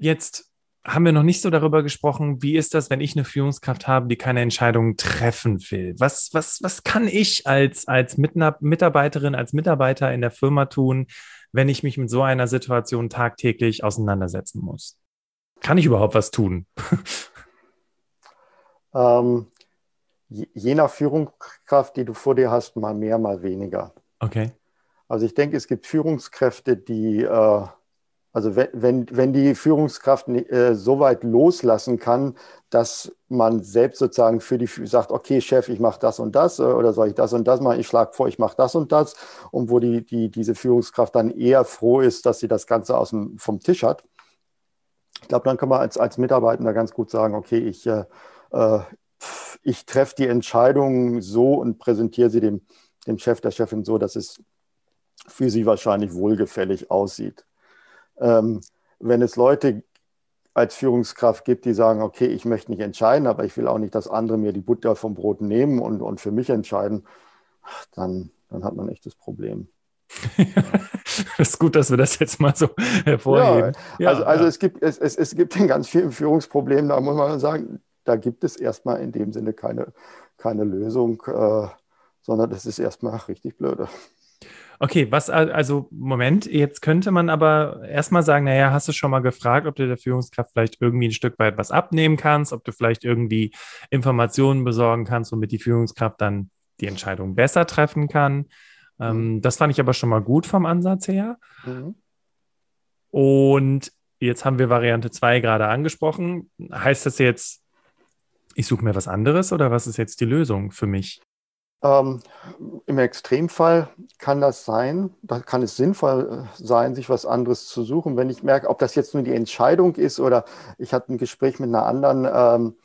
Jetzt haben wir noch nicht so darüber gesprochen, wie ist das, wenn ich eine Führungskraft habe, die keine Entscheidungen treffen will? Was, was, was kann ich als, als Mitarbeiterin, als Mitarbeiter in der Firma tun, wenn ich mich mit so einer Situation tagtäglich auseinandersetzen muss? Kann ich überhaupt was tun? ähm, je nach Führungskraft, die du vor dir hast, mal mehr, mal weniger. Okay. Also ich denke, es gibt Führungskräfte, die äh, also wenn, wenn die Führungskraft äh, so weit loslassen kann, dass man selbst sozusagen für die sagt, okay, Chef, ich mache das und das äh, oder soll ich das und das machen, ich schlage vor, ich mache das und das und wo die, die, diese Führungskraft dann eher froh ist, dass sie das Ganze aus dem, vom Tisch hat. Ich glaube, dann kann man als, als Mitarbeitender ganz gut sagen, okay, ich, äh, äh ich treffe die Entscheidung so und präsentiere sie dem, dem Chef, der Chefin so, dass es für sie wahrscheinlich wohlgefällig aussieht. Ähm, wenn es Leute als Führungskraft gibt, die sagen, okay, ich möchte nicht entscheiden, aber ich will auch nicht, dass andere mir die Butter vom Brot nehmen und, und für mich entscheiden, dann, dann hat man ein echtes Problem. das ist gut, dass wir das jetzt mal so hervorheben. Ja, also, also ja. Es, gibt, es, es, es gibt in ganz vielen Führungsproblemen, da muss man sagen, da gibt es erstmal in dem Sinne keine, keine Lösung, äh, sondern das ist erstmal richtig blöde. Okay, was also, Moment, jetzt könnte man aber erstmal sagen, naja, hast du schon mal gefragt, ob du der Führungskraft vielleicht irgendwie ein Stück weit was abnehmen kannst, ob du vielleicht irgendwie Informationen besorgen kannst, womit die Führungskraft dann die Entscheidung besser treffen kann. Ähm, mhm. das fand ich aber schon mal gut vom Ansatz her. Mhm. Und jetzt haben wir Variante 2 gerade angesprochen. Heißt das jetzt, ich suche mir was anderes oder was ist jetzt die Lösung für mich? Ähm, Im Extremfall kann das sein, da kann es sinnvoll äh, sein, sich was anderes zu suchen. Wenn ich merke, ob das jetzt nur die Entscheidung ist oder ich hatte ein Gespräch mit einer anderen, ähm,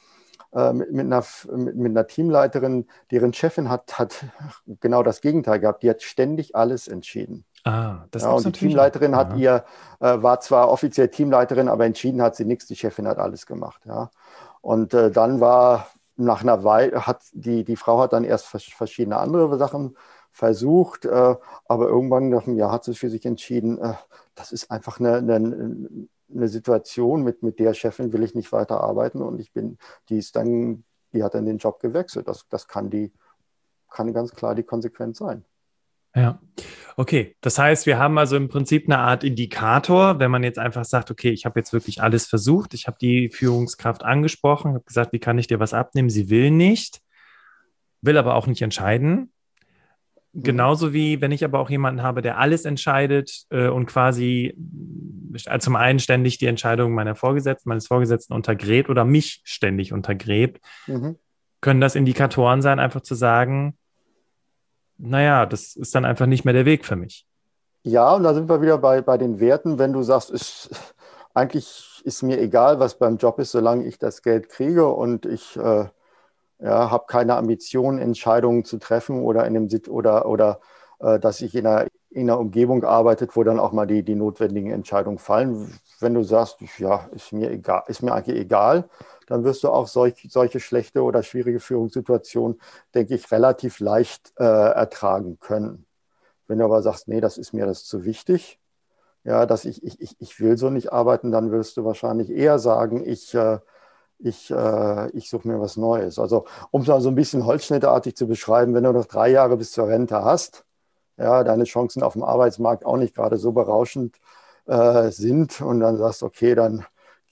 äh, mit, mit, einer, mit, mit, einer Teamleiterin, deren Chefin hat, hat genau das Gegenteil gehabt. Die hat ständig alles entschieden. Ah, das ja, und die Teamleiterin auch. hat ihr, äh, war zwar offiziell Teamleiterin, aber entschieden hat sie nichts. Die Chefin hat alles gemacht. Ja. Und äh, dann war nach einer Weile hat die, die Frau hat dann erst verschiedene andere Sachen versucht, äh, aber irgendwann nach einem Jahr hat sie für sich entschieden, äh, das ist einfach eine, eine, eine, Situation, mit, mit der Chefin will ich nicht weiter arbeiten und ich bin, die ist dann, die hat dann den Job gewechselt. Das, das kann die, kann ganz klar die Konsequenz sein. Ja, okay. Das heißt, wir haben also im Prinzip eine Art Indikator, wenn man jetzt einfach sagt, okay, ich habe jetzt wirklich alles versucht, ich habe die Führungskraft angesprochen, habe gesagt, wie kann ich dir was abnehmen? Sie will nicht, will aber auch nicht entscheiden. Mhm. Genauso wie wenn ich aber auch jemanden habe, der alles entscheidet äh, und quasi äh, zum einen ständig die Entscheidung meiner Vorgesetzten, meines Vorgesetzten untergräbt oder mich ständig untergräbt, mhm. können das Indikatoren sein, einfach zu sagen, naja, das ist dann einfach nicht mehr der Weg für mich. Ja, und da sind wir wieder bei, bei den Werten, wenn du sagst, ist, eigentlich ist mir egal, was beim Job ist, solange ich das Geld kriege und ich äh, ja, habe keine Ambition, Entscheidungen zu treffen oder in dem Sit oder, oder äh, dass ich in einer, in einer Umgebung arbeitet, wo dann auch mal die, die notwendigen Entscheidungen fallen. Wenn du sagst, ja, ist mir egal, ist mir eigentlich egal, dann wirst du auch solch, solche schlechte oder schwierige Führungssituationen, denke ich, relativ leicht äh, ertragen können. Wenn du aber sagst, nee, das ist mir das zu wichtig, ja, dass ich, ich, ich will so nicht arbeiten, dann wirst du wahrscheinlich eher sagen, ich, äh, ich, äh, ich suche mir was Neues. Also um es mal so ein bisschen holzschnittartig zu beschreiben, wenn du noch drei Jahre bis zur Rente hast, ja, deine Chancen auf dem Arbeitsmarkt auch nicht gerade so berauschend äh, sind und dann sagst, okay, dann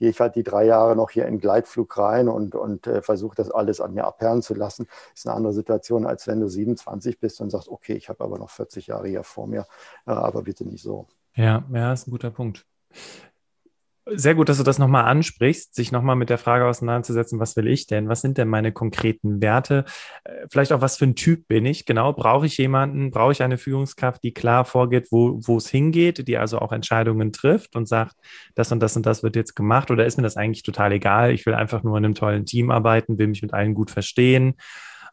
gehe ich halt die drei Jahre noch hier in Gleitflug rein und, und äh, versuche das alles an mir abperren zu lassen. Ist eine andere Situation, als wenn du 27 bist und sagst, okay, ich habe aber noch 40 Jahre hier vor mir, äh, aber bitte nicht so. Ja, ja, ist ein guter Punkt. Sehr gut, dass du das nochmal ansprichst, sich nochmal mit der Frage auseinanderzusetzen, was will ich denn? Was sind denn meine konkreten Werte? Äh, vielleicht auch, was für ein Typ bin ich? Genau, brauche ich jemanden, brauche ich eine Führungskraft, die klar vorgeht, wo, wo es hingeht, die also auch Entscheidungen trifft und sagt, das und das und das wird jetzt gemacht? Oder ist mir das eigentlich total egal? Ich will einfach nur in einem tollen Team arbeiten, will mich mit allen gut verstehen,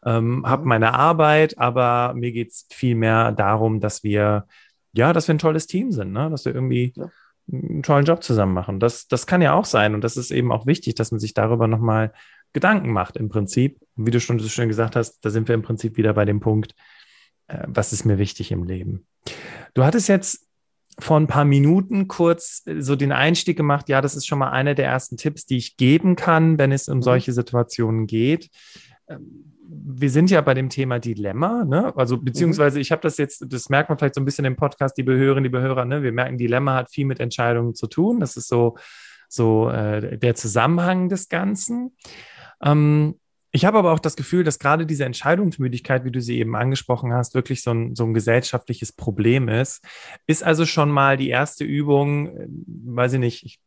ähm, habe mhm. meine Arbeit, aber mir geht es viel mehr darum, dass wir, ja, dass wir ein tolles Team sind, ne? dass wir irgendwie. Ja einen tollen Job zusammen machen. Das, das kann ja auch sein und das ist eben auch wichtig, dass man sich darüber nochmal Gedanken macht im Prinzip. Und wie du schon so schön gesagt hast, da sind wir im Prinzip wieder bei dem Punkt, äh, was ist mir wichtig im Leben. Du hattest jetzt vor ein paar Minuten kurz äh, so den Einstieg gemacht. Ja, das ist schon mal einer der ersten Tipps, die ich geben kann, wenn es um mhm. solche Situationen geht. Ähm, wir sind ja bei dem Thema Dilemma, ne? Also mhm. beziehungsweise ich habe das jetzt, das merkt man vielleicht so ein bisschen im Podcast, die Behörerinnen, die Behörer, ne? Wir merken, Dilemma hat viel mit Entscheidungen zu tun. Das ist so, so äh, der Zusammenhang des Ganzen. Ähm, ich habe aber auch das Gefühl, dass gerade diese Entscheidungsmüdigkeit, wie du sie eben angesprochen hast, wirklich so ein, so ein gesellschaftliches Problem ist. Ist also schon mal die erste Übung, äh, weiß ich nicht, ich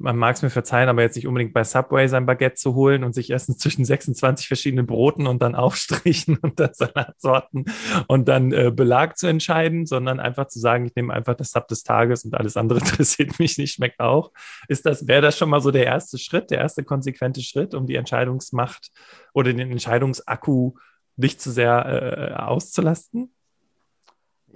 man mag es mir verzeihen, aber jetzt nicht unbedingt bei Subway sein Baguette zu holen und sich erstens zwischen 26 verschiedenen Broten und dann Aufstrichen und dann Salatsorten und dann äh, Belag zu entscheiden, sondern einfach zu sagen, ich nehme einfach das Sub des Tages und alles andere interessiert mich nicht, schmeckt auch. Ist das, wäre das schon mal so der erste Schritt, der erste konsequente Schritt, um die Entscheidungsmacht oder den Entscheidungsakku nicht zu sehr äh, auszulasten?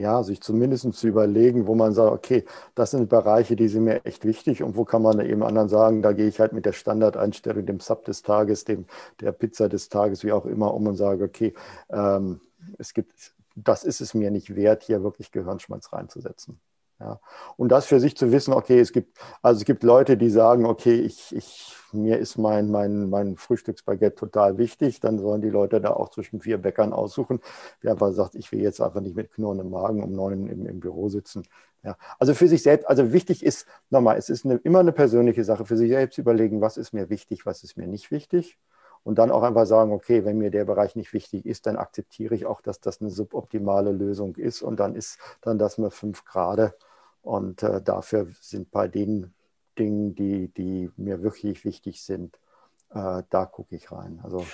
Ja, sich zumindest zu überlegen, wo man sagt, okay, das sind Bereiche, die sind mir echt wichtig und wo kann man eben anderen sagen, da gehe ich halt mit der Standardeinstellung, dem Sub des Tages, dem, der Pizza des Tages, wie auch immer, um und sage, okay, ähm, es gibt, das ist es mir nicht wert, hier wirklich Gehirnschmalz reinzusetzen. Ja. Und das für sich zu wissen, okay, es gibt, also es gibt Leute, die sagen, okay, ich, ich mir ist mein, mein, mein Frühstücksbaguette total wichtig, dann sollen die Leute da auch zwischen vier Bäckern aussuchen. Wer einfach sagt, ich will jetzt einfach nicht mit knurrendem Magen um neun im, im Büro sitzen. Ja, also für sich selbst, also wichtig ist, nochmal, es ist eine, immer eine persönliche Sache, für sich selbst überlegen, was ist mir wichtig, was ist mir nicht wichtig. Und dann auch einfach sagen, okay, wenn mir der Bereich nicht wichtig ist, dann akzeptiere ich auch, dass das eine suboptimale Lösung ist. Und dann ist dann das mir fünf Grad. Und äh, dafür sind bei den Dingen, die, die mir wirklich wichtig sind, äh, da gucke ich rein. Also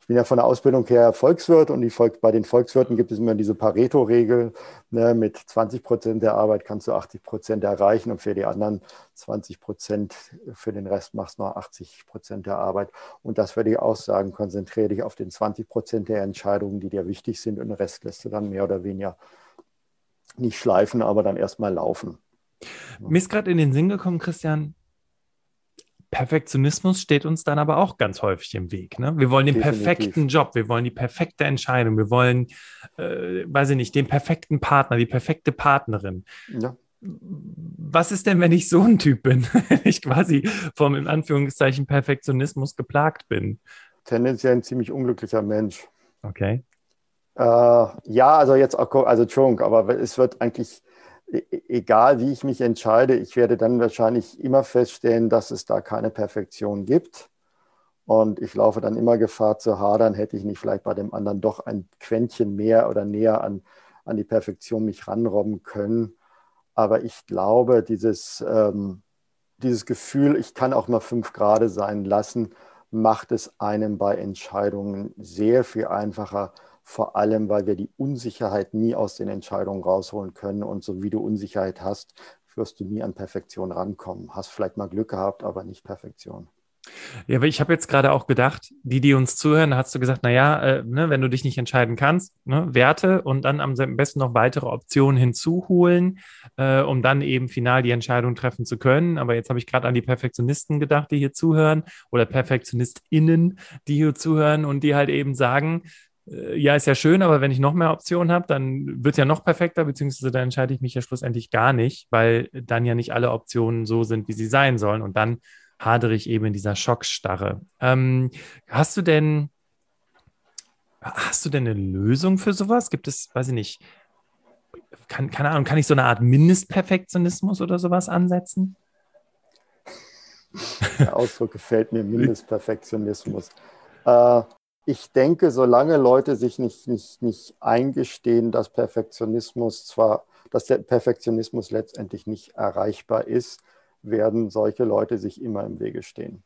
ich bin ja von der Ausbildung her Volkswirt und Volk, bei den Volkswirten gibt es immer diese Pareto-Regel. Ne, mit 20 Prozent der Arbeit kannst du 80 Prozent erreichen und für die anderen 20 Prozent, für den Rest machst du noch 80 Prozent der Arbeit. Und das würde ich auch sagen, konzentriere dich auf den 20 Prozent der Entscheidungen, die dir wichtig sind und den Rest lässt du dann mehr oder weniger nicht schleifen, aber dann erstmal laufen. Mir ist gerade in den Sinn gekommen, Christian, Perfektionismus steht uns dann aber auch ganz häufig im Weg. Ne? Wir wollen den Definitiv. perfekten Job, wir wollen die perfekte Entscheidung, wir wollen, äh, weiß ich nicht, den perfekten Partner, die perfekte Partnerin. Ja. Was ist denn, wenn ich so ein Typ bin, wenn ich quasi vom in Anführungszeichen Perfektionismus geplagt bin? Tendenziell ein ziemlich unglücklicher Mensch. Okay. Äh, ja, also jetzt, also Entschuldigung, aber es wird eigentlich E, e, egal wie ich mich entscheide, ich werde dann wahrscheinlich immer feststellen, dass es da keine Perfektion gibt. Und ich laufe dann immer Gefahr zu hadern, hätte ich nicht vielleicht bei dem anderen doch ein Quäntchen mehr oder näher an, an die Perfektion mich ranrobben können. Aber ich glaube, dieses, ähm, dieses Gefühl, ich kann auch mal fünf Grad sein lassen, macht es einem bei Entscheidungen sehr viel einfacher, vor allem weil wir die Unsicherheit nie aus den Entscheidungen rausholen können. Und so wie du Unsicherheit hast, wirst du nie an Perfektion rankommen. Hast vielleicht mal Glück gehabt, aber nicht Perfektion. Ja, aber ich habe jetzt gerade auch gedacht, die, die uns zuhören, hast du gesagt, naja, äh, ne, wenn du dich nicht entscheiden kannst, ne, Werte und dann am besten noch weitere Optionen hinzuholen, äh, um dann eben final die Entscheidung treffen zu können. Aber jetzt habe ich gerade an die Perfektionisten gedacht, die hier zuhören oder PerfektionistInnen, die hier zuhören und die halt eben sagen, ja, ist ja schön, aber wenn ich noch mehr Optionen habe, dann wird es ja noch perfekter, beziehungsweise dann entscheide ich mich ja schlussendlich gar nicht, weil dann ja nicht alle Optionen so sind, wie sie sein sollen. Und dann hadere ich eben in dieser Schockstarre. Ähm, hast du denn, hast du denn eine Lösung für sowas? Gibt es, weiß ich nicht, kann, keine Ahnung, kann ich so eine Art Mindestperfektionismus oder sowas ansetzen? Der Ausdruck gefällt mir, Mindestperfektionismus. Äh, ich denke, solange Leute sich nicht, nicht, nicht eingestehen, dass Perfektionismus zwar, dass der Perfektionismus letztendlich nicht erreichbar ist, werden solche Leute sich immer im Wege stehen.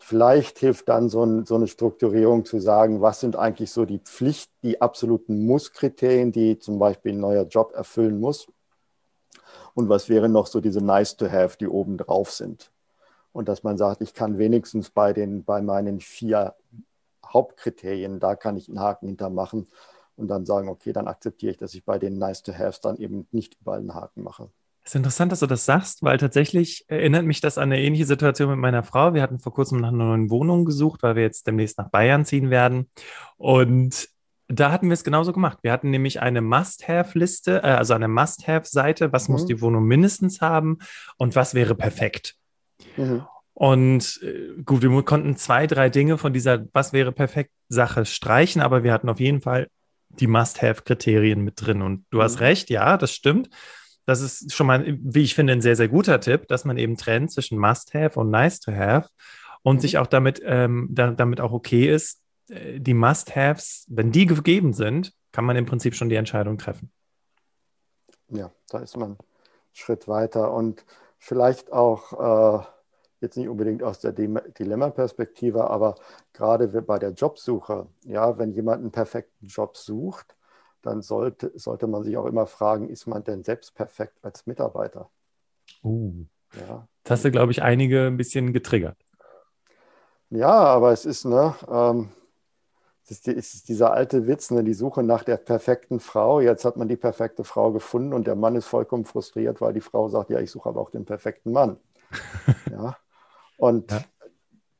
Vielleicht hilft dann so, ein, so eine Strukturierung zu sagen, was sind eigentlich so die Pflicht, die absoluten Muss-Kriterien, die zum Beispiel ein neuer Job erfüllen muss. Und was wären noch so diese Nice-to-Have, die oben drauf sind. Und dass man sagt, ich kann wenigstens bei, den, bei meinen vier Hauptkriterien, da kann ich einen Haken hintermachen und dann sagen, okay, dann akzeptiere ich, dass ich bei den Nice-to-Haves dann eben nicht überall einen Haken mache. Es ist interessant, dass du das sagst, weil tatsächlich erinnert mich das an eine ähnliche Situation mit meiner Frau. Wir hatten vor kurzem nach einer neuen Wohnung gesucht, weil wir jetzt demnächst nach Bayern ziehen werden. Und Da hatten wir es genauso gemacht. Wir hatten nämlich eine Must-Have-Liste, äh, also eine Must-Have-Seite, was mhm. muss die Wohnung mindestens haben und was wäre perfekt. Mhm. Und äh, gut, wir konnten zwei, drei Dinge von dieser Was wäre perfekt Sache streichen, aber wir hatten auf jeden Fall die Must-Have-Kriterien mit drin. Und du mhm. hast recht, ja, das stimmt. Das ist schon mal, wie ich finde, ein sehr, sehr guter Tipp, dass man eben trennt zwischen Must-Have und Nice-to-Have und mhm. sich auch damit, ähm, da, damit auch okay ist, äh, die Must-Haves, wenn die gegeben sind, kann man im Prinzip schon die Entscheidung treffen. Ja, da ist man einen Schritt weiter und vielleicht auch äh, jetzt nicht unbedingt aus der Dilemma-Perspektive, aber gerade bei der Jobsuche, ja, wenn jemand einen perfekten Job sucht, dann sollte, sollte man sich auch immer fragen, ist man denn selbst perfekt als Mitarbeiter? Uh, ja. Das hast du, glaube ich, einige ein bisschen getriggert. Ja, aber es ist, ne, ähm, es ist, es ist dieser alte Witz, ne, die Suche nach der perfekten Frau. Jetzt hat man die perfekte Frau gefunden und der Mann ist vollkommen frustriert, weil die Frau sagt, ja, ich suche aber auch den perfekten Mann. ja. Und ja.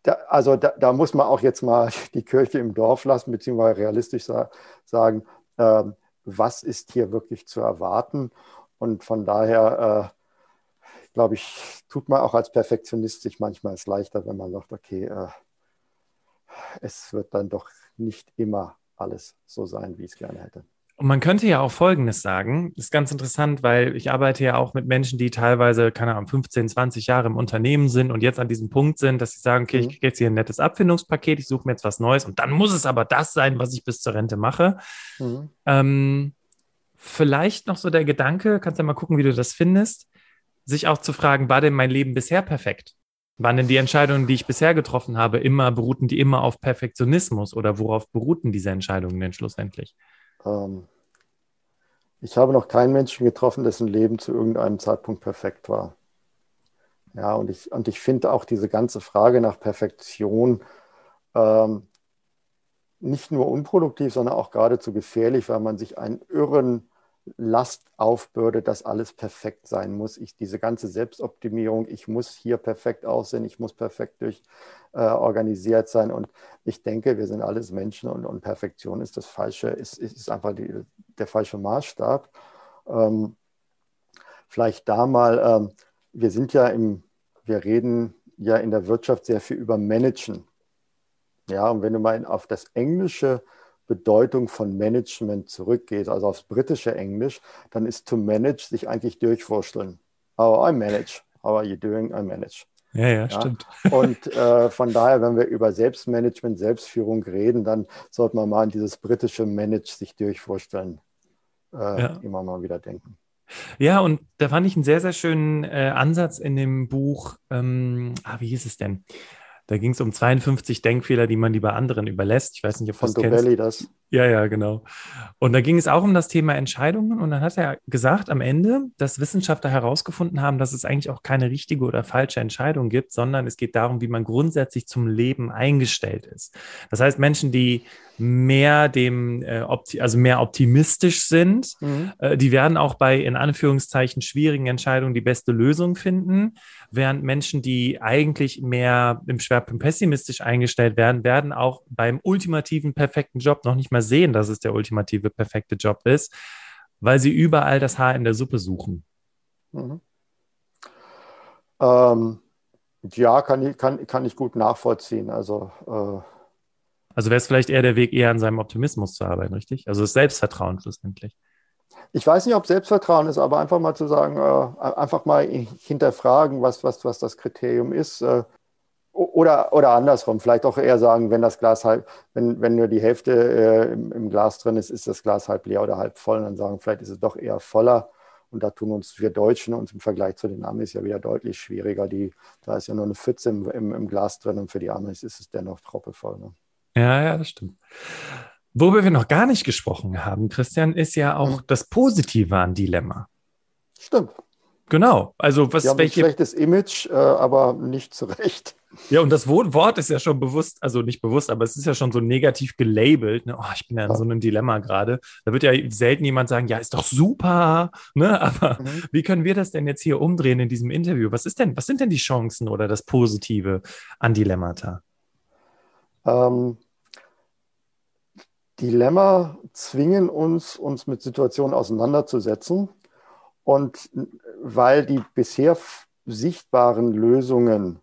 da, also da, da, muss man auch jetzt mal die Kirche im Dorf lassen, beziehungsweise realistisch sa sagen, äh, was ist hier wirklich zu erwarten? Und von daher, äh, glaube ich, tut man auch als Perfektionist sich manchmal es leichter, wenn man sagt, okay, äh, es wird dann doch nicht immer alles so sein, wie ich es gerne hätte. Und man könnte ja auch Folgendes sagen, das ist ganz interessant, weil ich arbeite ja auch mit Menschen, die teilweise, keine Ahnung, 15, 20 Jahre im Unternehmen sind und jetzt an diesem Punkt sind, dass sie sagen, okay, mhm. ich kriege jetzt hier ein nettes Abfindungspaket, ich suche mir jetzt was Neues und dann muss es aber das sein, was ich bis zur Rente mache. Mhm. Ähm, vielleicht noch so der Gedanke, kannst ja mal gucken, wie du das findest, sich auch zu fragen, war denn mein Leben bisher perfekt? Waren denn die Entscheidungen, die ich bisher getroffen habe, immer, beruhten die immer auf Perfektionismus oder worauf beruhten diese Entscheidungen denn schlussendlich? Ähm, ich habe noch keinen Menschen getroffen, dessen Leben zu irgendeinem Zeitpunkt perfekt war. Ja, und ich, und ich finde auch diese ganze Frage nach Perfektion ähm, nicht nur unproduktiv, sondern auch geradezu gefährlich, weil man sich einen irren Last aufbürde, dass alles perfekt sein muss. Ich, diese ganze Selbstoptimierung, ich muss hier perfekt aussehen, ich muss perfekt durch äh, organisiert sein. Und ich denke, wir sind alles Menschen und, und Perfektion ist das falsche, ist, ist einfach die, der falsche Maßstab. Ähm, vielleicht da mal, ähm, wir sind ja im, wir reden ja in der Wirtschaft sehr viel über Managen. Ja, und wenn du mal auf das Englische Bedeutung von Management zurückgeht, also aufs britische Englisch, dann ist to manage sich eigentlich durchwursteln. Oh, I manage. How are you doing? I manage. Ja, ja, ja, stimmt. Und äh, von daher, wenn wir über Selbstmanagement, Selbstführung reden, dann sollte man mal an dieses britische Manage sich durchvorstellen, äh, ja. immer mal wieder denken. Ja, und da fand ich einen sehr, sehr schönen äh, Ansatz in dem Buch, ähm, ah, wie hieß es denn? Da ging es um 52 Denkfehler, die man lieber anderen überlässt. Ich weiß nicht, ob du das kennst. das. Ja, ja, genau. Und da ging es auch um das Thema Entscheidungen. Und dann hat er gesagt am Ende, dass Wissenschaftler herausgefunden haben, dass es eigentlich auch keine richtige oder falsche Entscheidung gibt, sondern es geht darum, wie man grundsätzlich zum Leben eingestellt ist. Das heißt, Menschen, die mehr dem, äh, also mehr optimistisch sind, mhm. äh, die werden auch bei in Anführungszeichen schwierigen Entscheidungen die beste Lösung finden, während Menschen, die eigentlich mehr im Schwerpunkt pessimistisch eingestellt werden, werden auch beim ultimativen perfekten Job noch nicht mal sehen, dass es der ultimative perfekte Job ist, weil sie überall das Haar in der Suppe suchen. Mhm. Ähm, ja, kann ich, kann, kann ich gut nachvollziehen. Also äh also wäre es vielleicht eher der Weg, eher an seinem Optimismus zu arbeiten, richtig? Also das Selbstvertrauen schlussendlich. Ich weiß nicht, ob Selbstvertrauen ist, aber einfach mal zu sagen, äh, einfach mal hinterfragen, was, was, was das Kriterium ist. Äh, oder, oder andersrum, vielleicht auch eher sagen, wenn das Glas halb, wenn, wenn nur die Hälfte äh, im, im, Glas drin ist, ist das Glas halb leer oder halb voll. Und dann sagen, vielleicht ist es doch eher voller. Und da tun uns wir Deutschen uns im Vergleich zu den Amis ja wieder deutlich schwieriger. Die, da ist ja nur eine Pfütze im, im, im Glas drin und für die Amis ist es dennoch troppevoll. Ne? Ja, ja, das stimmt. Worüber wir noch gar nicht gesprochen haben, Christian, ist ja auch mhm. das Positive an Dilemma. Stimmt. Genau. Also was haben welche... ein schlechtes Image, äh, aber nicht zu Recht. Ja, und das Wort ist ja schon bewusst, also nicht bewusst, aber es ist ja schon so negativ gelabelt. Ne? Oh, ich bin ja in ja. so einem Dilemma gerade. Da wird ja selten jemand sagen, ja, ist doch super. Ne? Aber mhm. wie können wir das denn jetzt hier umdrehen in diesem Interview? Was ist denn, was sind denn die Chancen oder das Positive an Dilemmata? Ähm, Dilemma zwingen uns, uns mit Situationen auseinanderzusetzen. Und weil die bisher sichtbaren Lösungen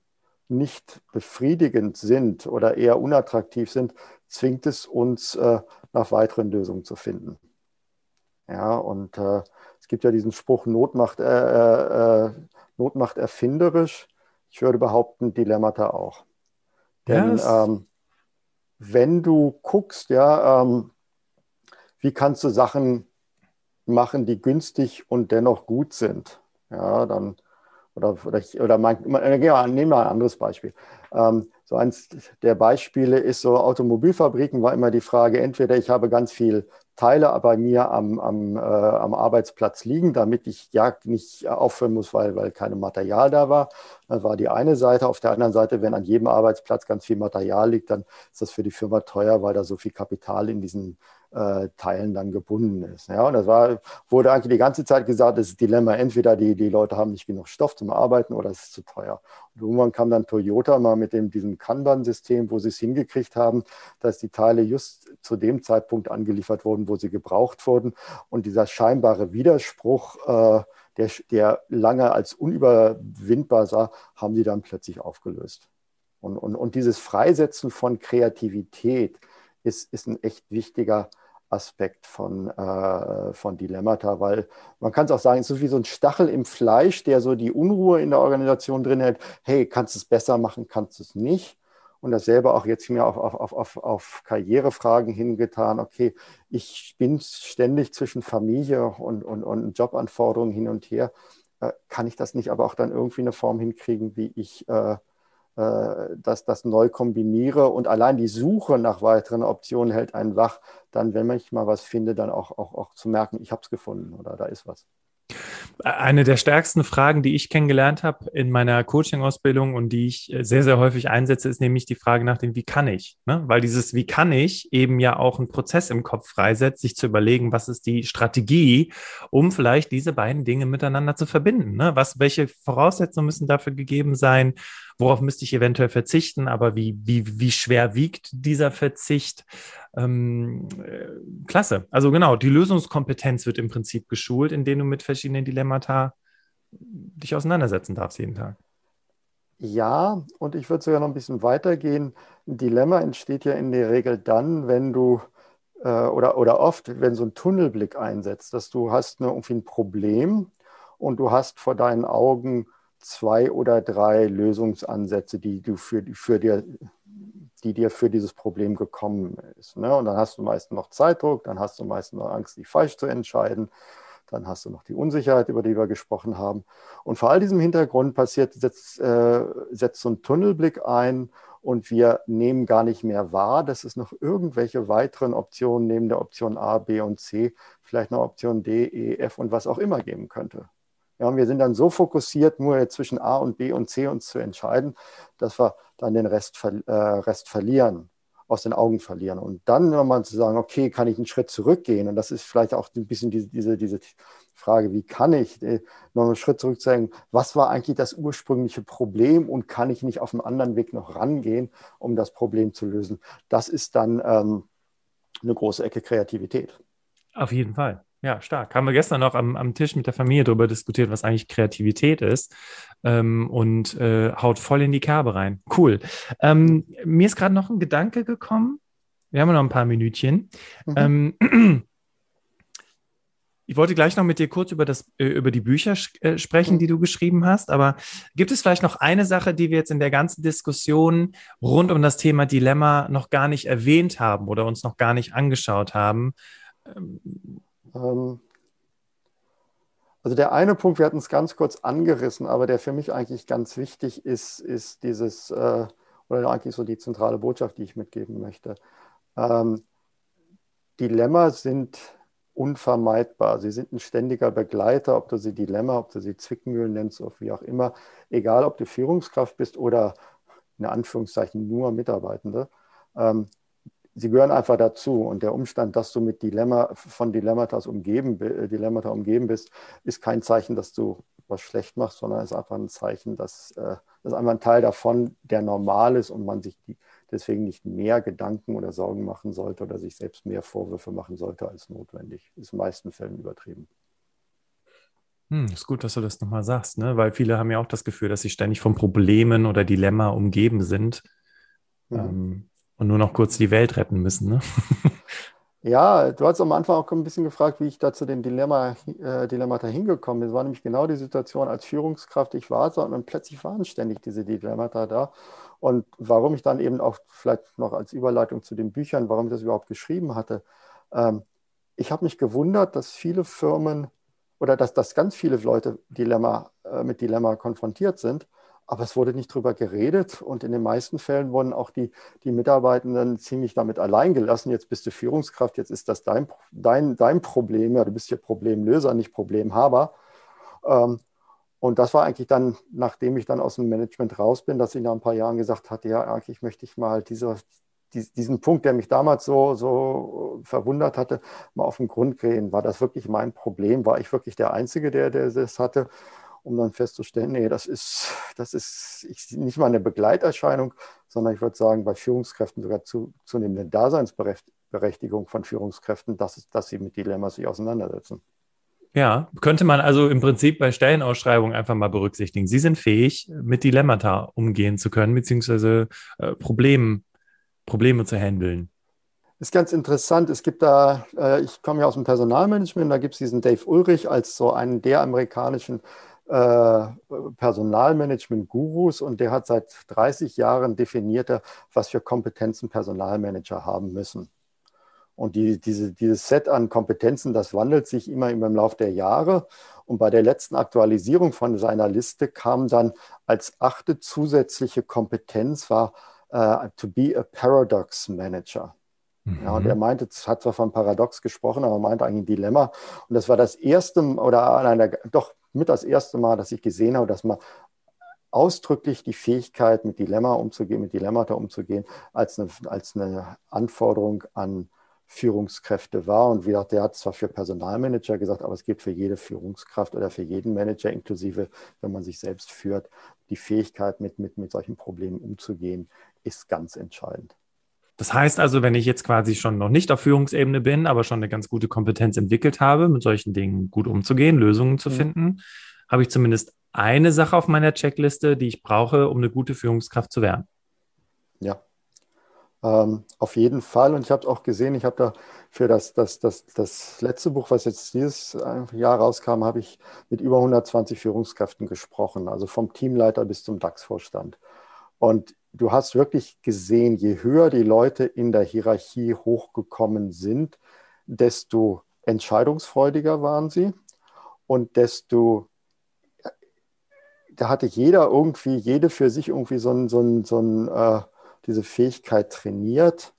nicht befriedigend sind oder eher unattraktiv sind, zwingt es uns, äh, nach weiteren Lösungen zu finden. Ja, und äh, es gibt ja diesen Spruch, Not macht, äh, äh, äh Not macht erfinderisch. Ich würde behaupten, Dilemmata auch. Denn yes. ähm, wenn du guckst, ja, ähm, wie kannst du Sachen machen, die günstig und dennoch gut sind, ja, dann oder, oder, oder mein, nehmen wir ein anderes Beispiel. Ähm, so eins der Beispiele ist so Automobilfabriken war immer die Frage, entweder ich habe ganz viel Teile bei mir am, am, äh, am Arbeitsplatz liegen, damit ich ja nicht aufhören muss, weil, weil kein Material da war. Das war die eine Seite. Auf der anderen Seite, wenn an jedem Arbeitsplatz ganz viel Material liegt, dann ist das für die Firma teuer, weil da so viel Kapital in diesen äh, Teilen dann gebunden ist. Ja, und das war, wurde eigentlich die ganze Zeit gesagt, das ist Dilemma, entweder die, die Leute haben nicht genug Stoff zum Arbeiten oder es ist zu teuer. Und irgendwann kam dann Toyota mal mit dem, diesem Kanban-System, wo sie es hingekriegt haben, dass die Teile just zu dem Zeitpunkt angeliefert wurden, wo sie gebraucht wurden. Und dieser scheinbare Widerspruch, äh, der, der lange als unüberwindbar sah, haben sie dann plötzlich aufgelöst. Und, und, und dieses Freisetzen von Kreativität ist, ist ein echt wichtiger Aspekt von, äh, von Dilemmata, weil man kann es auch sagen, es ist wie so ein Stachel im Fleisch, der so die Unruhe in der Organisation drin hält. Hey, kannst du es besser machen, kannst du es nicht? Und dasselbe auch jetzt mir auf, auf, auf, auf Karrierefragen hingetan. Okay, ich bin ständig zwischen Familie und, und, und Jobanforderungen hin und her. Äh, kann ich das nicht aber auch dann irgendwie eine Form hinkriegen, wie ich äh, äh, dass das neu kombiniere und allein die Suche nach weiteren Optionen hält einen wach, dann, wenn ich mal was finde, dann auch, auch, auch zu merken, ich habe es gefunden oder da ist was. Eine der stärksten Fragen, die ich kennengelernt habe in meiner Coaching-Ausbildung und die ich äh, sehr, sehr häufig einsetze, ist nämlich die Frage nach dem Wie kann ich? Ne? Weil dieses Wie kann ich eben ja auch einen Prozess im Kopf freisetzt, sich zu überlegen, was ist die Strategie, um vielleicht diese beiden Dinge miteinander zu verbinden. Ne? Was, welche Voraussetzungen müssen dafür gegeben sein? Worauf müsste ich eventuell verzichten? Aber wie, wie, wie schwer wiegt dieser Verzicht? Ähm, äh, klasse. Also genau, die Lösungskompetenz wird im Prinzip geschult, indem du mit verschiedenen Dilemmata dich auseinandersetzen darfst jeden Tag. Ja, und ich würde sogar noch ein bisschen weitergehen. Ein Dilemma entsteht ja in der Regel dann, wenn du äh, oder, oder oft, wenn so ein Tunnelblick einsetzt, dass du hast eine, irgendwie ein Problem und du hast vor deinen Augen zwei oder drei Lösungsansätze, die du für, für dir die dir für dieses Problem gekommen ist. Ne? Und dann hast du meistens noch Zeitdruck, dann hast du meistens noch Angst, dich falsch zu entscheiden, dann hast du noch die Unsicherheit, über die wir gesprochen haben. Und vor all diesem Hintergrund passiert, setzt, äh, setzt so ein Tunnelblick ein und wir nehmen gar nicht mehr wahr, dass es noch irgendwelche weiteren Optionen neben der Option A, B und C, vielleicht noch Option D, E, F und was auch immer geben könnte. Ja, und wir sind dann so fokussiert, nur zwischen A und B und C uns zu entscheiden, dass wir dann den Rest, äh, Rest verlieren, aus den Augen verlieren. Und dann nochmal zu sagen, okay, kann ich einen Schritt zurückgehen? Und das ist vielleicht auch ein bisschen diese, diese, diese Frage, wie kann ich äh, noch einen Schritt zurück was war eigentlich das ursprüngliche Problem und kann ich nicht auf einem anderen Weg noch rangehen, um das Problem zu lösen? Das ist dann ähm, eine große Ecke Kreativität. Auf jeden Fall. Ja, stark. Haben wir gestern noch am, am Tisch mit der Familie darüber diskutiert, was eigentlich Kreativität ist ähm, und äh, haut voll in die Kerbe rein. Cool. Ähm, mir ist gerade noch ein Gedanke gekommen. Wir haben noch ein paar Minütchen. Mhm. Ähm, ich wollte gleich noch mit dir kurz über, das, äh, über die Bücher äh, sprechen, mhm. die du geschrieben hast. Aber gibt es vielleicht noch eine Sache, die wir jetzt in der ganzen Diskussion rund um das Thema Dilemma noch gar nicht erwähnt haben oder uns noch gar nicht angeschaut haben? Ähm, also der eine Punkt, wir hatten es ganz kurz angerissen, aber der für mich eigentlich ganz wichtig ist, ist dieses, äh, oder eigentlich so die zentrale Botschaft, die ich mitgeben möchte. Ähm, Dilemma sind unvermeidbar. Sie sind ein ständiger Begleiter, ob du sie Dilemma, ob du sie Zwickmühlen nennst oder wie auch immer. Egal, ob du Führungskraft bist oder in Anführungszeichen nur Mitarbeitende. Ähm, sie gehören einfach dazu. Und der Umstand, dass du mit Dilemma, von Dilemmata umgeben, äh, Dilemmata umgeben bist, ist kein Zeichen, dass du was schlecht machst, sondern ist einfach ein Zeichen, dass äh, das ist einfach ein Teil davon, der normal ist und man sich die, deswegen nicht mehr Gedanken oder Sorgen machen sollte oder sich selbst mehr Vorwürfe machen sollte als notwendig. Ist in den meisten Fällen übertrieben. Hm, ist gut, dass du das nochmal sagst, ne? weil viele haben ja auch das Gefühl, dass sie ständig von Problemen oder Dilemma umgeben sind mhm. ähm, und nur noch kurz die Welt retten müssen. Ne? Ja, du hast am Anfang auch ein bisschen gefragt, wie ich da zu den Dilemma, äh, Dilemmata hingekommen bin. Es war nämlich genau die Situation als Führungskraft, ich war so und plötzlich waren ständig diese Dilemmata da. Und warum ich dann eben auch vielleicht noch als Überleitung zu den Büchern, warum ich das überhaupt geschrieben hatte. Ähm, ich habe mich gewundert, dass viele Firmen oder dass, dass ganz viele Leute Dilemma, äh, mit Dilemma konfrontiert sind aber es wurde nicht drüber geredet und in den meisten Fällen wurden auch die, die Mitarbeitenden ziemlich damit allein gelassen. Jetzt bist du Führungskraft, jetzt ist das dein, dein, dein Problem. Ja, du bist hier Problemlöser, nicht Problemhaber. Ähm, und das war eigentlich dann, nachdem ich dann aus dem Management raus bin, dass ich nach ein paar Jahren gesagt hatte, ja, eigentlich möchte ich mal diese, diesen Punkt, der mich damals so, so verwundert hatte, mal auf den Grund gehen. War das wirklich mein Problem? War ich wirklich der Einzige, der, der das hatte? Um dann festzustellen, nee, das ist, das ist nicht mal eine Begleiterscheinung, sondern ich würde sagen, bei Führungskräften sogar zu, zunehmende Daseinsberechtigung von Führungskräften, dass, dass sie mit Dilemmas sich auseinandersetzen. Ja, könnte man also im Prinzip bei Stellenausschreibungen einfach mal berücksichtigen. Sie sind fähig, mit Dilemmata umgehen zu können, beziehungsweise äh, Problemen, Probleme zu handeln. Ist ganz interessant. Es gibt da, äh, ich komme ja aus dem Personalmanagement, da gibt es diesen Dave Ulrich als so einen der amerikanischen äh, Personalmanagement-Gurus und der hat seit 30 Jahren definiert, was für Kompetenzen Personalmanager haben müssen. Und die, diese, dieses Set an Kompetenzen, das wandelt sich immer im Laufe der Jahre. Und bei der letzten Aktualisierung von seiner Liste kam dann als achte zusätzliche Kompetenz war uh, to be a paradox manager. Ja, und er mhm. meinte, es hat zwar von Paradox gesprochen, aber er meinte eigentlich ein Dilemma. Und das war das erste, oder nein, doch mit das erste Mal, dass ich gesehen habe, dass man ausdrücklich die Fähigkeit, mit Dilemma umzugehen, mit Dilemmata umzugehen, als eine, als eine Anforderung an Führungskräfte war. Und wie gesagt, der hat zwar für Personalmanager gesagt, aber es gilt für jede Führungskraft oder für jeden Manager, inklusive, wenn man sich selbst führt, die Fähigkeit, mit, mit, mit solchen Problemen umzugehen, ist ganz entscheidend. Das heißt also, wenn ich jetzt quasi schon noch nicht auf Führungsebene bin, aber schon eine ganz gute Kompetenz entwickelt habe, mit solchen Dingen gut umzugehen, Lösungen zu mhm. finden, habe ich zumindest eine Sache auf meiner Checkliste, die ich brauche, um eine gute Führungskraft zu werden. Ja, ähm, auf jeden Fall. Und ich habe auch gesehen, ich habe da für das, das, das, das letzte Buch, was jetzt dieses Jahr rauskam, habe ich mit über 120 Führungskräften gesprochen, also vom Teamleiter bis zum DAX-Vorstand. Und du hast wirklich gesehen, je höher die Leute in der Hierarchie hochgekommen sind, desto entscheidungsfreudiger waren sie und desto, da hatte jeder irgendwie, jede für sich irgendwie so, ein, so, ein, so ein, äh, diese Fähigkeit trainiert,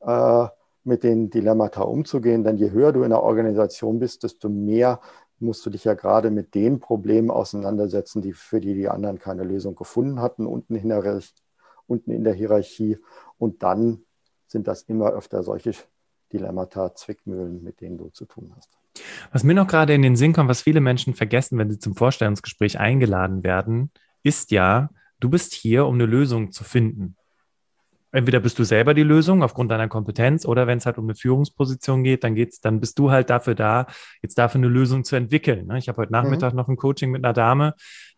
äh, mit den Dilemmata umzugehen. Denn je höher du in der Organisation bist, desto mehr musst du dich ja gerade mit den Problemen auseinandersetzen, die für die die anderen keine Lösung gefunden hatten, unten in der unten in der Hierarchie. Und dann sind das immer öfter solche Dilemmata, Zwickmühlen, mit denen du zu tun hast. Was mir noch gerade in den Sinn kommt, was viele Menschen vergessen, wenn sie zum Vorstellungsgespräch eingeladen werden, ist ja, du bist hier, um eine Lösung zu finden entweder bist du selber die Lösung aufgrund deiner Kompetenz oder wenn es halt um eine Führungsposition geht, dann geht's, dann bist du halt dafür da, jetzt dafür eine Lösung zu entwickeln. Ne? Ich habe heute Nachmittag mhm. noch ein Coaching mit einer Dame,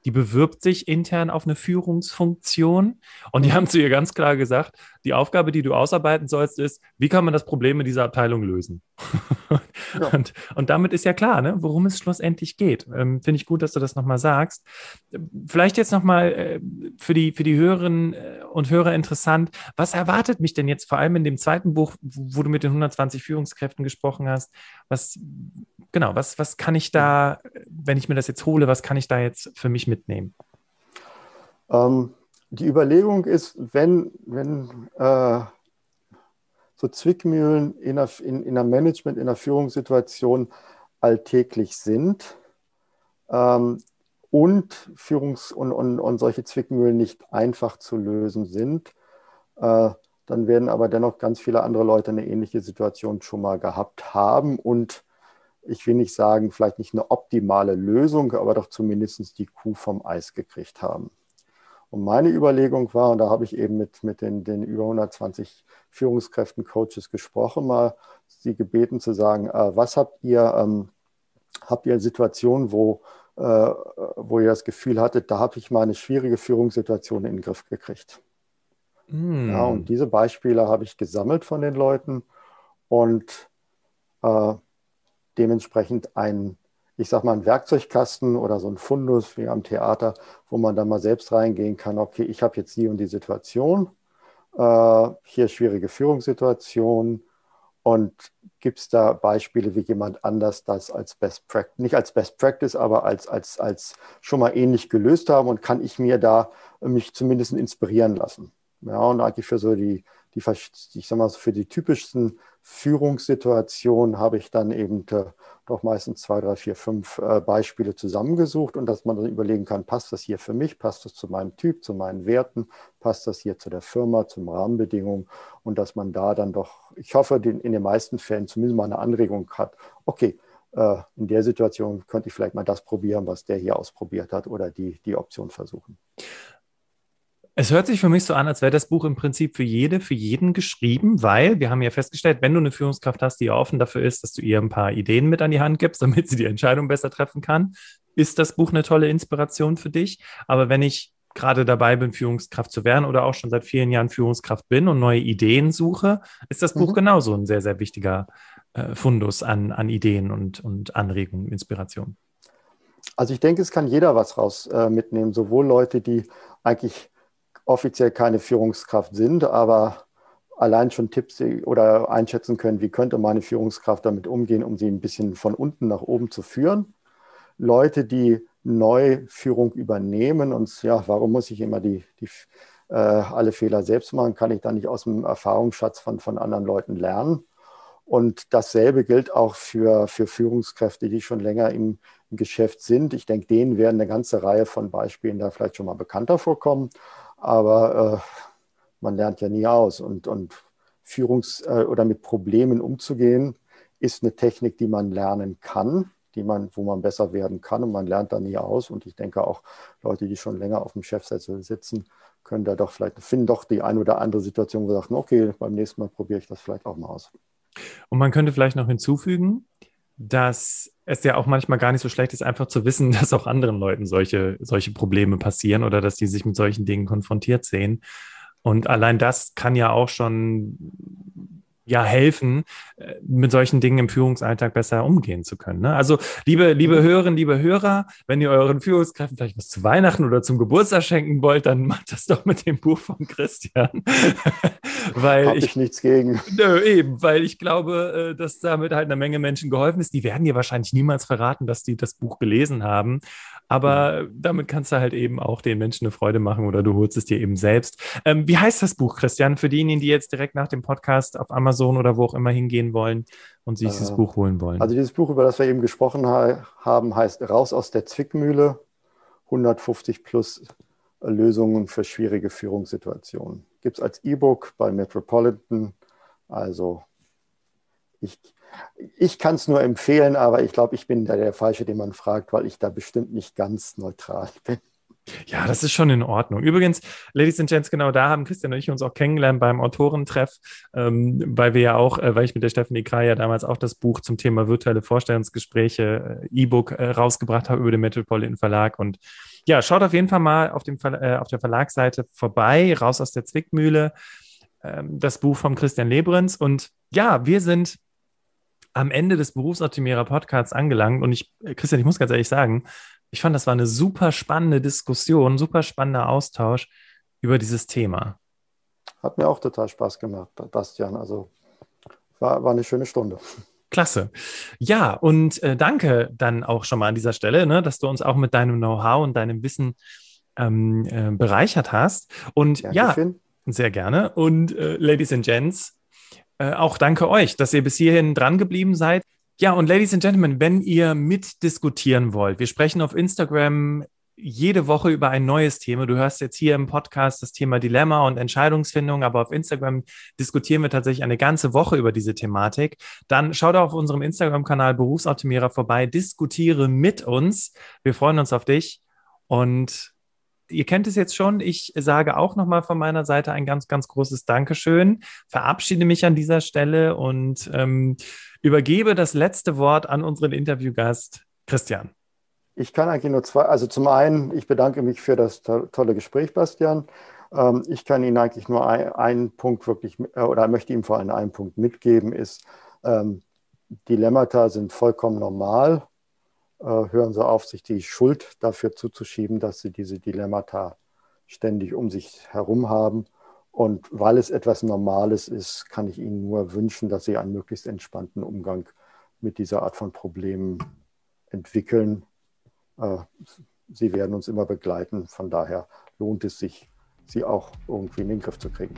die bewirbt sich intern auf eine Führungsfunktion und die mhm. haben zu ihr ganz klar gesagt, die Aufgabe, die du ausarbeiten sollst, ist, wie kann man das Problem in dieser Abteilung lösen? ja. und, und damit ist ja klar, ne, worum es schlussendlich geht. Ähm, Finde ich gut, dass du das nochmal sagst. Vielleicht jetzt nochmal äh, für, die, für die Hörerinnen äh, und Hörer interessant, was erwartet mich denn jetzt vor allem in dem zweiten Buch, wo du mit den 120 Führungskräften gesprochen hast? Was, genau, was, was kann ich da, wenn ich mir das jetzt hole, was kann ich da jetzt für mich mitnehmen? Ähm, die Überlegung ist, wenn, wenn äh, so Zwickmühlen in der, in, in der Management, in der Führungssituation alltäglich sind ähm, und Führungs- und, und, und solche Zwickmühlen nicht einfach zu lösen sind, äh, dann werden aber dennoch ganz viele andere Leute eine ähnliche Situation schon mal gehabt haben und ich will nicht sagen, vielleicht nicht eine optimale Lösung, aber doch zumindest die Kuh vom Eis gekriegt haben. Und meine Überlegung war, und da habe ich eben mit, mit den, den über 120 Führungskräften, Coaches gesprochen, mal sie gebeten zu sagen, äh, was habt ihr, ähm, habt ihr Situationen, wo, äh, wo ihr das Gefühl hattet, da habe ich mal eine schwierige Führungssituation in den Griff gekriegt. Mm. Ja, und diese Beispiele habe ich gesammelt von den Leuten und äh, dementsprechend ein, ich sag mal, ein Werkzeugkasten oder so ein Fundus wie am Theater, wo man dann mal selbst reingehen kann, okay, ich habe jetzt die und die Situation, äh, hier schwierige Führungssituation und gibt es da Beispiele, wie jemand anders das als Best Practice, nicht als Best Practice, aber als, als, als schon mal ähnlich gelöst haben und kann ich mir da mich zumindest inspirieren lassen. Ja, und eigentlich für so die, die ich sag mal, für die typischsten Führungssituationen habe ich dann eben äh, doch meistens zwei, drei, vier, fünf äh, Beispiele zusammengesucht und dass man dann überlegen kann, passt das hier für mich, passt das zu meinem Typ, zu meinen Werten, passt das hier zu der Firma, zum Rahmenbedingungen und dass man da dann doch, ich hoffe, in den meisten Fällen zumindest mal eine Anregung hat, okay, äh, in der Situation könnte ich vielleicht mal das probieren, was der hier ausprobiert hat oder die, die Option versuchen. Es hört sich für mich so an, als wäre das Buch im Prinzip für jede, für jeden geschrieben, weil wir haben ja festgestellt, wenn du eine Führungskraft hast, die ja offen dafür ist, dass du ihr ein paar Ideen mit an die Hand gibst, damit sie die Entscheidung besser treffen kann, ist das Buch eine tolle Inspiration für dich. Aber wenn ich gerade dabei bin, Führungskraft zu werden oder auch schon seit vielen Jahren Führungskraft bin und neue Ideen suche, ist das Buch mhm. genauso ein sehr, sehr wichtiger äh, Fundus an, an Ideen und, und Anregungen, Inspiration. Also ich denke, es kann jeder was raus äh, mitnehmen, sowohl Leute, die eigentlich offiziell keine Führungskraft sind, aber allein schon Tipps oder einschätzen können, wie könnte meine Führungskraft damit umgehen, um sie ein bisschen von unten nach oben zu führen. Leute, die neu Führung übernehmen und ja, warum muss ich immer die, die äh, alle Fehler selbst machen? Kann ich da nicht aus dem Erfahrungsschatz von, von anderen Leuten lernen? Und dasselbe gilt auch für, für Führungskräfte, die schon länger im, im Geschäft sind. Ich denke, denen werden eine ganze Reihe von Beispielen da vielleicht schon mal bekannter vorkommen aber äh, man lernt ja nie aus. Und, und Führungs- äh, oder mit Problemen umzugehen, ist eine Technik, die man lernen kann, die man, wo man besser werden kann und man lernt da nie aus. Und ich denke auch, Leute, die schon länger auf dem Chefsessel sitzen, können da doch vielleicht, finden doch die ein oder andere Situation, wo sie sagen, okay, beim nächsten Mal probiere ich das vielleicht auch mal aus. Und man könnte vielleicht noch hinzufügen, dass es ja auch manchmal gar nicht so schlecht ist, einfach zu wissen, dass auch anderen Leuten solche, solche Probleme passieren oder dass die sich mit solchen Dingen konfrontiert sehen. Und allein das kann ja auch schon ja helfen, äh, mit solchen Dingen im Führungsalltag besser umgehen zu können. Ne? Also, liebe, liebe mhm. Hörerinnen, liebe Hörer, wenn ihr euren Führungskräften vielleicht was zu Weihnachten oder zum Geburtstag schenken wollt, dann macht das doch mit dem Buch von Christian. weil Hab ich, ich nichts gegen. Nö, eben, weil ich glaube, äh, dass damit halt eine Menge Menschen geholfen ist. Die werden dir wahrscheinlich niemals verraten, dass die das Buch gelesen haben. Aber mhm. damit kannst du halt eben auch den Menschen eine Freude machen oder du holst es dir eben selbst. Ähm, wie heißt das Buch, Christian, für diejenigen, die jetzt direkt nach dem Podcast auf Amazon oder wo auch immer hingehen wollen und sich äh, dieses Buch holen wollen? Also dieses Buch, über das wir eben gesprochen ha haben, heißt Raus aus der Zwickmühle, 150 plus Lösungen für schwierige Führungssituationen. Gibt es als E-Book bei Metropolitan. Also ich, ich kann es nur empfehlen, aber ich glaube, ich bin da der Falsche, den man fragt, weil ich da bestimmt nicht ganz neutral bin. Ja, das ist schon in Ordnung. Übrigens, Ladies and Gents, genau da haben Christian und ich uns auch kennengelernt beim Autorentreff, ähm, weil wir ja auch, äh, weil ich mit der Stephanie Krei ja damals auch das Buch zum Thema virtuelle Vorstellungsgespräche, äh, E-Book äh, rausgebracht habe über den Metropolitan Verlag. Und ja, schaut auf jeden Fall mal auf, dem äh, auf der Verlagsseite vorbei, raus aus der Zwickmühle, ähm, das Buch von Christian Lebrenz. Und ja, wir sind am Ende des Berufsoptimierer Podcasts angelangt. Und ich, Christian, ich muss ganz ehrlich sagen, ich fand, das war eine super spannende Diskussion, super spannender Austausch über dieses Thema. Hat mir auch total Spaß gemacht, Bastian. Also war, war eine schöne Stunde. Klasse. Ja, und äh, danke dann auch schon mal an dieser Stelle, ne, dass du uns auch mit deinem Know-how und deinem Wissen ähm, äh, bereichert hast. Und Dankeschön. ja, sehr gerne. Und äh, Ladies and Gents, äh, auch danke euch, dass ihr bis hierhin dran geblieben seid. Ja, und Ladies and Gentlemen, wenn ihr mitdiskutieren wollt, wir sprechen auf Instagram jede Woche über ein neues Thema. Du hörst jetzt hier im Podcast das Thema Dilemma und Entscheidungsfindung, aber auf Instagram diskutieren wir tatsächlich eine ganze Woche über diese Thematik. Dann schau da auf unserem Instagram-Kanal Berufsoptimierer vorbei, diskutiere mit uns. Wir freuen uns auf dich und ihr kennt es jetzt schon. Ich sage auch nochmal von meiner Seite ein ganz, ganz großes Dankeschön. Verabschiede mich an dieser Stelle und ähm, übergebe das letzte Wort an unseren Interviewgast Christian. Ich kann eigentlich nur zwei, also zum einen, ich bedanke mich für das to tolle Gespräch, Bastian. Ähm, ich kann Ihnen eigentlich nur ein, einen Punkt wirklich, äh, oder möchte ihm vor allem einen Punkt mitgeben, ist, ähm, Dilemmata sind vollkommen normal. Äh, hören Sie auf, sich die Schuld dafür zuzuschieben, dass Sie diese Dilemmata ständig um sich herum haben. Und weil es etwas Normales ist, kann ich Ihnen nur wünschen, dass Sie einen möglichst entspannten Umgang mit dieser Art von Problemen entwickeln äh, sie werden uns immer begleiten. Von daher lohnt es sich, sie auch irgendwie in den Griff zu kriegen.